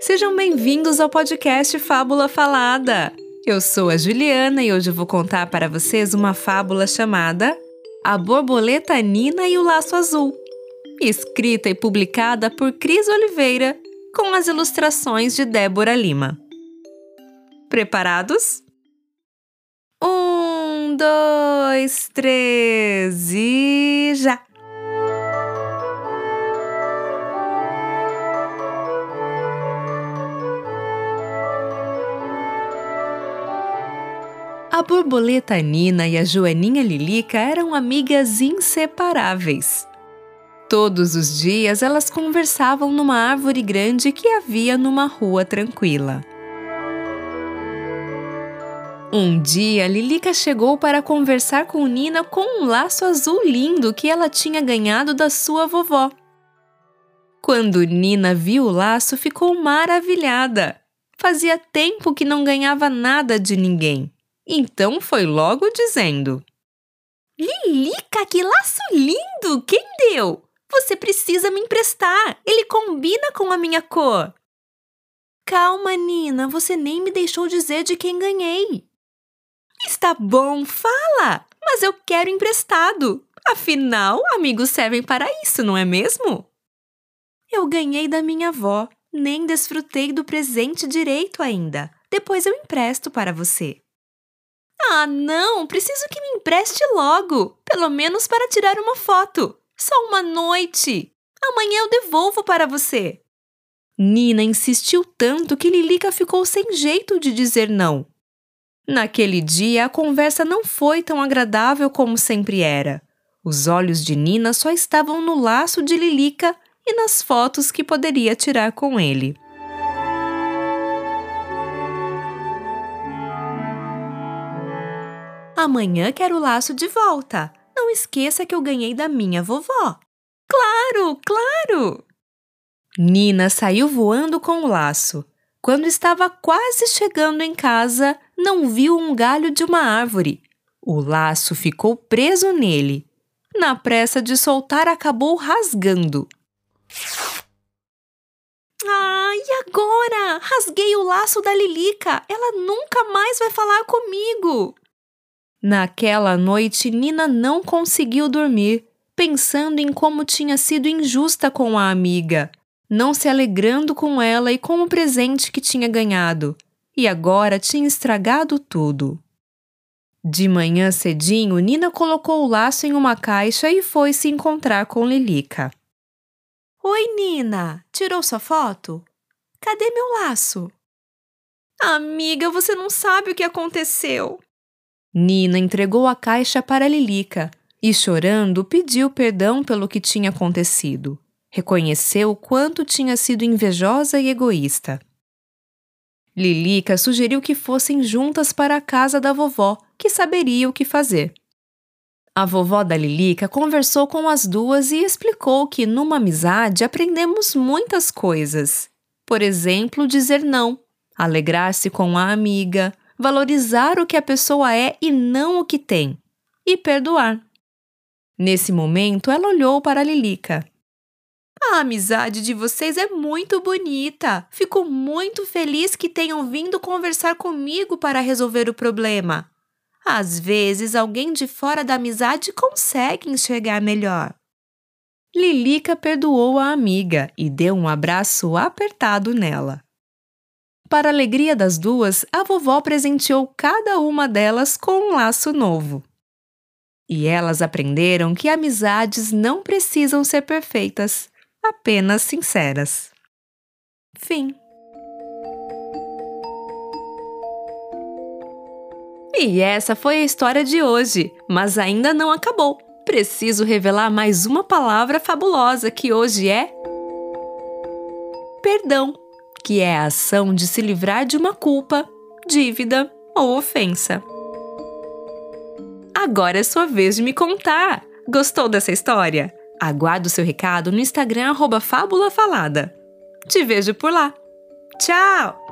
Sejam bem-vindos ao podcast Fábula Falada. Eu sou a Juliana e hoje vou contar para vocês uma fábula chamada A Borboleta Nina e o Laço Azul, escrita e publicada por Cris Oliveira, com as ilustrações de Débora Lima. Preparados? Um, dois, três e A borboleta Nina e a joaninha Lilica eram amigas inseparáveis. Todos os dias elas conversavam numa árvore grande que havia numa rua tranquila. Um dia, Lilica chegou para conversar com Nina com um laço azul lindo que ela tinha ganhado da sua vovó. Quando Nina viu o laço, ficou maravilhada. Fazia tempo que não ganhava nada de ninguém. Então foi logo dizendo: Lilica, que laço lindo! Quem deu? Você precisa me emprestar. Ele combina com a minha cor. Calma, Nina, você nem me deixou dizer de quem ganhei. Está bom, fala, mas eu quero emprestado. Afinal, amigos servem para isso, não é mesmo? Eu ganhei da minha avó, nem desfrutei do presente direito ainda. Depois eu empresto para você. Ah, não! Preciso que me empreste logo! Pelo menos para tirar uma foto! Só uma noite! Amanhã eu devolvo para você! Nina insistiu tanto que Lilica ficou sem jeito de dizer não. Naquele dia, a conversa não foi tão agradável como sempre era. Os olhos de Nina só estavam no laço de Lilica e nas fotos que poderia tirar com ele. Amanhã quero o laço de volta. Não esqueça que eu ganhei da minha vovó. Claro, claro! Nina saiu voando com o laço. Quando estava quase chegando em casa, não viu um galho de uma árvore. O laço ficou preso nele. Na pressa de soltar, acabou rasgando. Ah, e agora? Rasguei o laço da Lilica. Ela nunca mais vai falar comigo. Naquela noite, Nina não conseguiu dormir, pensando em como tinha sido injusta com a amiga, não se alegrando com ela e com o presente que tinha ganhado, e agora tinha estragado tudo. De manhã cedinho, Nina colocou o laço em uma caixa e foi se encontrar com Lilica. Oi, Nina! Tirou sua foto? Cadê meu laço? Amiga, você não sabe o que aconteceu. Nina entregou a caixa para Lilica e, chorando, pediu perdão pelo que tinha acontecido. Reconheceu o quanto tinha sido invejosa e egoísta. Lilica sugeriu que fossem juntas para a casa da vovó, que saberia o que fazer. A vovó da Lilica conversou com as duas e explicou que numa amizade aprendemos muitas coisas. Por exemplo, dizer não, alegrar-se com a amiga, valorizar o que a pessoa é e não o que tem, e perdoar. Nesse momento, ela olhou para Lilica. A amizade de vocês é muito bonita. Fico muito feliz que tenham vindo conversar comigo para resolver o problema. Às vezes, alguém de fora da amizade consegue enxergar melhor. Lilica perdoou a amiga e deu um abraço apertado nela. Para alegria das duas, a vovó presenteou cada uma delas com um laço novo. E elas aprenderam que amizades não precisam ser perfeitas, apenas sinceras. Fim. E essa foi a história de hoje, mas ainda não acabou. Preciso revelar mais uma palavra fabulosa que hoje é perdão que é a ação de se livrar de uma culpa, dívida ou ofensa. Agora é sua vez de me contar! Gostou dessa história? Aguardo seu recado no Instagram Fábula Falada. Te vejo por lá. Tchau!